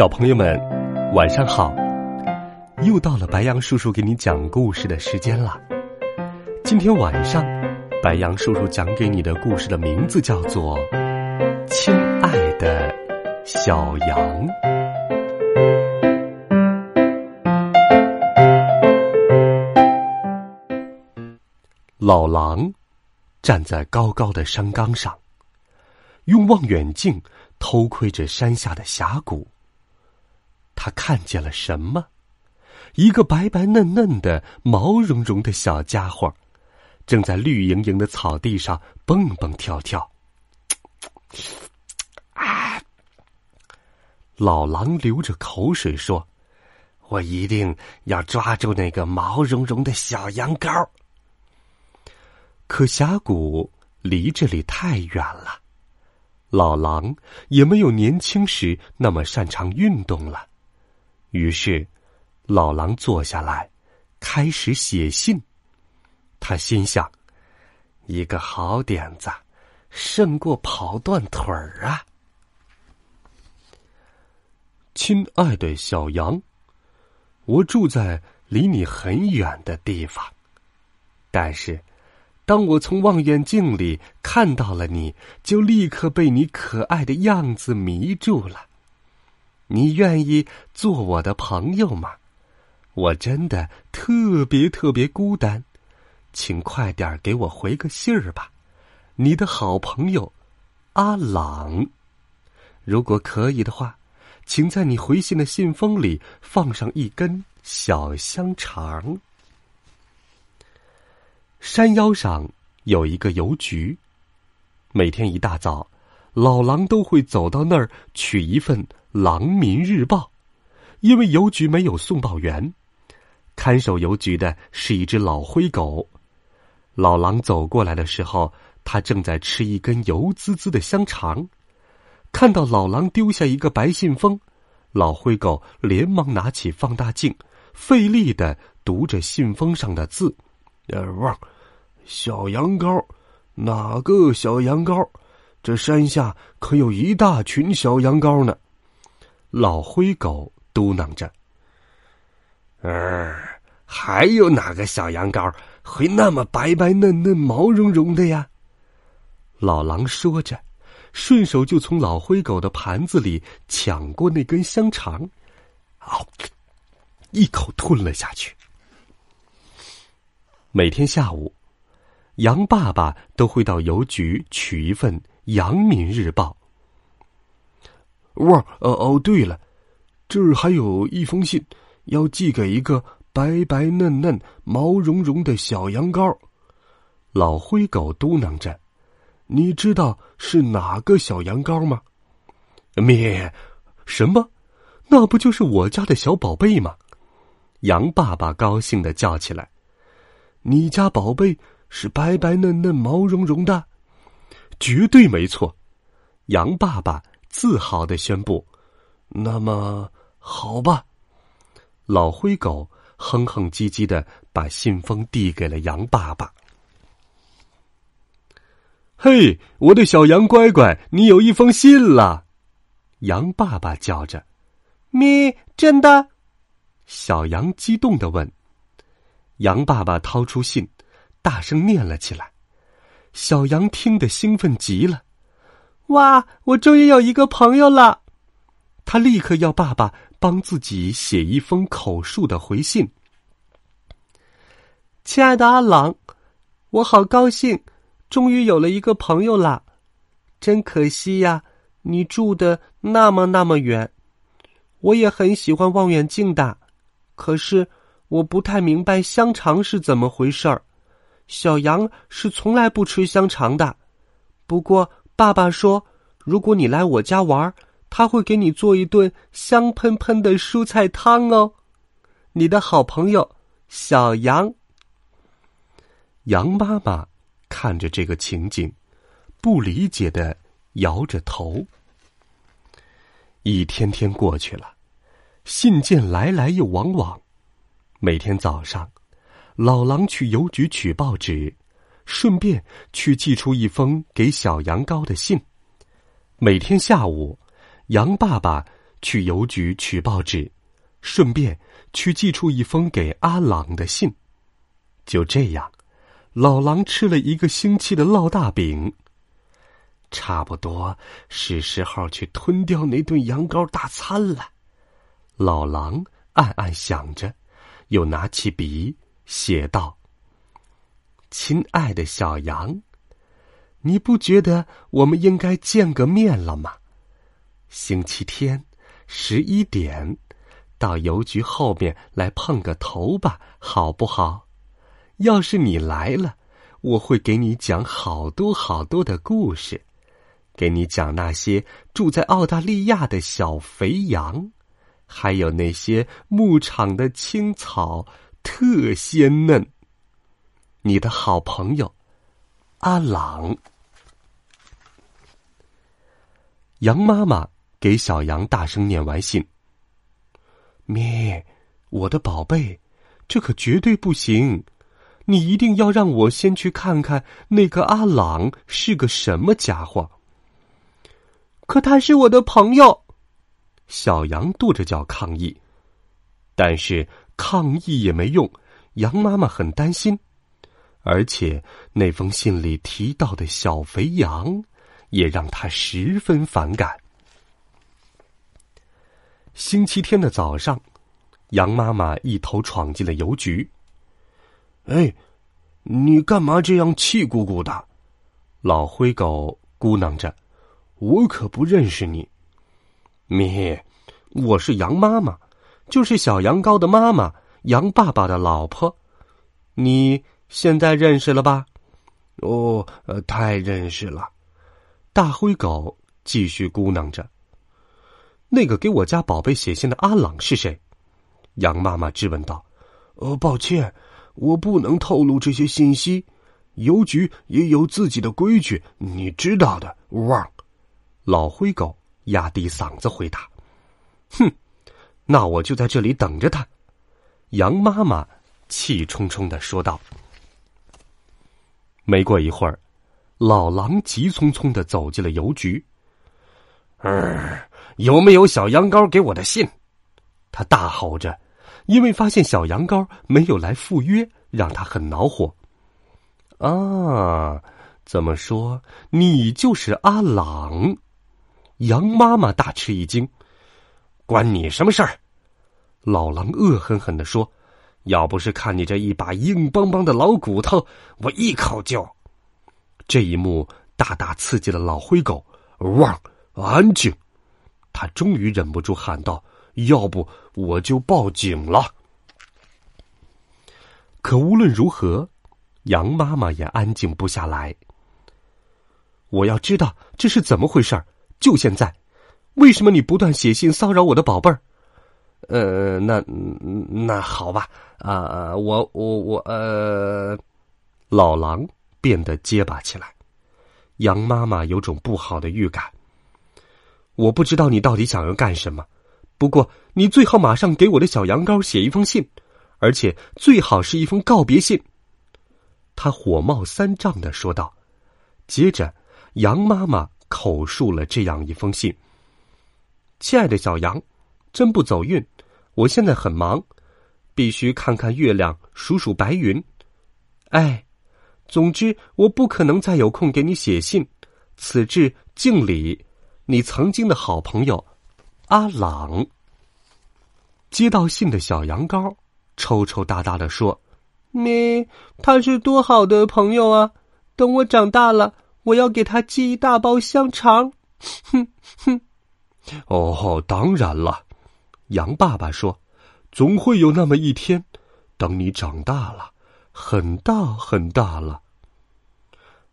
小朋友们，晚上好！又到了白羊叔叔给你讲故事的时间了。今天晚上，白羊叔叔讲给你的故事的名字叫做《亲爱的小羊》。老狼站在高高的山岗上，用望远镜偷窥着山下的峡谷。他看见了什么？一个白白嫩嫩的、毛茸茸的小家伙，正在绿莹莹的草地上蹦蹦跳跳。啊！老狼流着口水说：“我一定要抓住那个毛茸茸的小羊羔。”可峡谷离这里太远了，老狼也没有年轻时那么擅长运动了。于是，老狼坐下来，开始写信。他心想：“一个好点子，胜过跑断腿儿啊！”亲爱的小羊，我住在离你很远的地方，但是，当我从望远镜里看到了你，就立刻被你可爱的样子迷住了。你愿意做我的朋友吗？我真的特别特别孤单，请快点给我回个信儿吧。你的好朋友阿朗，如果可以的话，请在你回信的信封里放上一根小香肠。山腰上有一个邮局，每天一大早，老狼都会走到那儿取一份。《狼民日报》，因为邮局没有送报员，看守邮局的是一只老灰狗。老狼走过来的时候，他正在吃一根油滋滋的香肠。看到老狼丢下一个白信封，老灰狗连忙拿起放大镜，费力的读着信封上的字：“汪，小羊羔，哪个小羊羔？这山下可有一大群小羊羔呢。”老灰狗嘟囔着：“嗯，还有哪个小羊羔会那么白白嫩嫩、毛茸茸的呀？”老狼说着，顺手就从老灰狗的盘子里抢过那根香肠，嗷，一口吞了下去。每天下午，羊爸爸都会到邮局取一份《羊民日报》。哇，哦哦，对了，这儿还有一封信，要寄给一个白白嫩嫩、毛茸茸的小羊羔。老灰狗嘟囔着：“你知道是哪个小羊羔吗？”咩？什么？那不就是我家的小宝贝吗？羊爸爸高兴的叫起来：“你家宝贝是白白嫩嫩、毛茸茸的，绝对没错。”羊爸爸。自豪的宣布：“那么好吧。”老灰狗哼哼唧唧的把信封递给了羊爸爸。“嘿，我的小羊乖乖，你有一封信了！”羊爸爸叫着。“咪，真的？”小羊激动的问。羊爸爸掏出信，大声念了起来。小羊听得兴奋极了。哇！我终于有一个朋友了。他立刻要爸爸帮自己写一封口述的回信。亲爱的阿朗，我好高兴，终于有了一个朋友了。真可惜呀，你住的那么那么远。我也很喜欢望远镜的，可是我不太明白香肠是怎么回事儿。小羊是从来不吃香肠的，不过。爸爸说：“如果你来我家玩，他会给你做一顿香喷喷的蔬菜汤哦。你的好朋友小羊。羊妈妈看着这个情景，不理解的摇着头。一天天过去了，信件来来又往往。每天早上，老狼去邮局取报纸，顺便去寄出一封给小羊羔的信。每天下午，羊爸爸去邮局取报纸，顺便去寄出一封给阿朗的信。就这样，老狼吃了一个星期的烙大饼。差不多是时候去吞掉那顿羊羔大餐了，老狼暗暗想着，又拿起笔写道：“亲爱的小羊，你不觉得我们应该见个面了吗？星期天十一点，到邮局后面来碰个头吧，好不好？要是你来了，我会给你讲好多好多的故事。”给你讲那些住在澳大利亚的小肥羊，还有那些牧场的青草特鲜嫩。你的好朋友阿朗，羊妈妈给小羊大声念完信。咩，我的宝贝，这可绝对不行！你一定要让我先去看看那个阿朗是个什么家伙。可他是我的朋友，小羊跺着脚抗议，但是抗议也没用。羊妈妈很担心，而且那封信里提到的小肥羊也让他十分反感。星期天的早上，羊妈妈一头闯进了邮局。哎，你干嘛这样气鼓鼓的？老灰狗咕囔着。我可不认识你，咪，我是羊妈妈，就是小羊羔的妈妈，羊爸爸的老婆。你现在认识了吧？哦，呃，太认识了。大灰狗继续咕囔着。那个给我家宝贝写信的阿朗是谁？羊妈妈质问道。呃，抱歉，我不能透露这些信息，邮局也有自己的规矩，你知道的。汪。老灰狗压低嗓子回答：“哼，那我就在这里等着他。”羊妈妈气冲冲的说道。没过一会儿，老狼急匆匆的走进了邮局。“嗯，有没有小羊羔给我的信？”他大吼着，因为发现小羊羔没有来赴约，让他很恼火。啊，怎么说你就是阿朗？羊妈妈大吃一惊，“关你什么事儿？”老狼恶狠狠的说，“要不是看你这一把硬邦邦的老骨头，我一口就……”这一幕大大刺激了老灰狗。汪，安静！他终于忍不住喊道：“要不我就报警了。”可无论如何，羊妈妈也安静不下来。我要知道这是怎么回事儿。就现在，为什么你不断写信骚扰我的宝贝儿？呃，那那好吧，啊，我我我呃，老狼变得结巴起来。羊妈妈有种不好的预感。我不知道你到底想要干什么，不过你最好马上给我的小羊羔写一封信，而且最好是一封告别信。他火冒三丈的说道。接着，羊妈妈。口述了这样一封信：“亲爱的小羊，真不走运，我现在很忙，必须看看月亮，数数白云。哎，总之我不可能再有空给你写信。此致敬礼，你曾经的好朋友阿朗。”接到信的小羊羔抽抽搭搭的说：“咩，他是多好的朋友啊！等我长大了。”我要给他寄一大包香肠，哼哼。哦，当然了，羊爸爸说，总会有那么一天，等你长大了，很大很大了。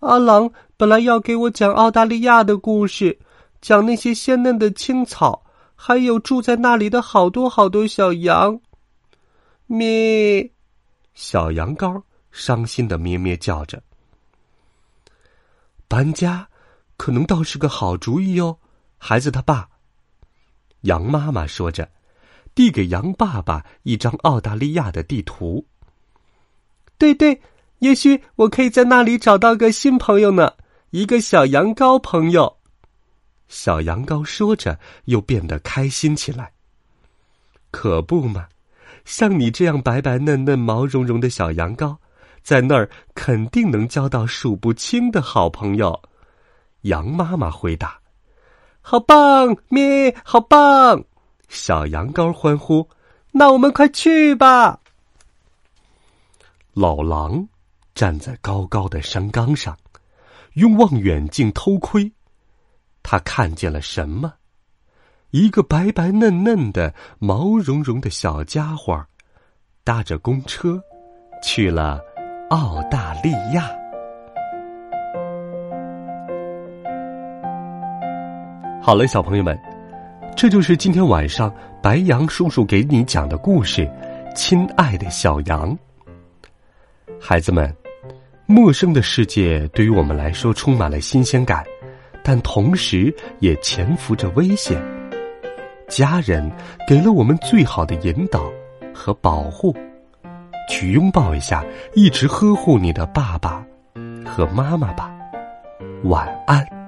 阿郎本来要给我讲澳大利亚的故事，讲那些鲜嫩的青草，还有住在那里的好多好多小羊。咩，小羊羔伤心的咩咩叫着。搬家，可能倒是个好主意哟，孩子他爸。羊妈妈说着，递给羊爸爸一张澳大利亚的地图。对对，也许我可以在那里找到个新朋友呢，一个小羊羔朋友。小羊羔说着，又变得开心起来。可不嘛，像你这样白白嫩嫩、毛茸茸的小羊羔。在那儿肯定能交到数不清的好朋友，羊妈妈回答：“好棒，咩，好棒！”小羊羔欢呼：“那我们快去吧！”老狼站在高高的山岗上，用望远镜偷窥，他看见了什么？一个白白嫩嫩的、毛茸茸的小家伙，搭着公车去了。澳大利亚。好了，小朋友们，这就是今天晚上白羊叔叔给你讲的故事。亲爱的小羊，孩子们，陌生的世界对于我们来说充满了新鲜感，但同时也潜伏着危险。家人给了我们最好的引导和保护。去拥抱一下，一直呵护你的爸爸和妈妈吧。晚安。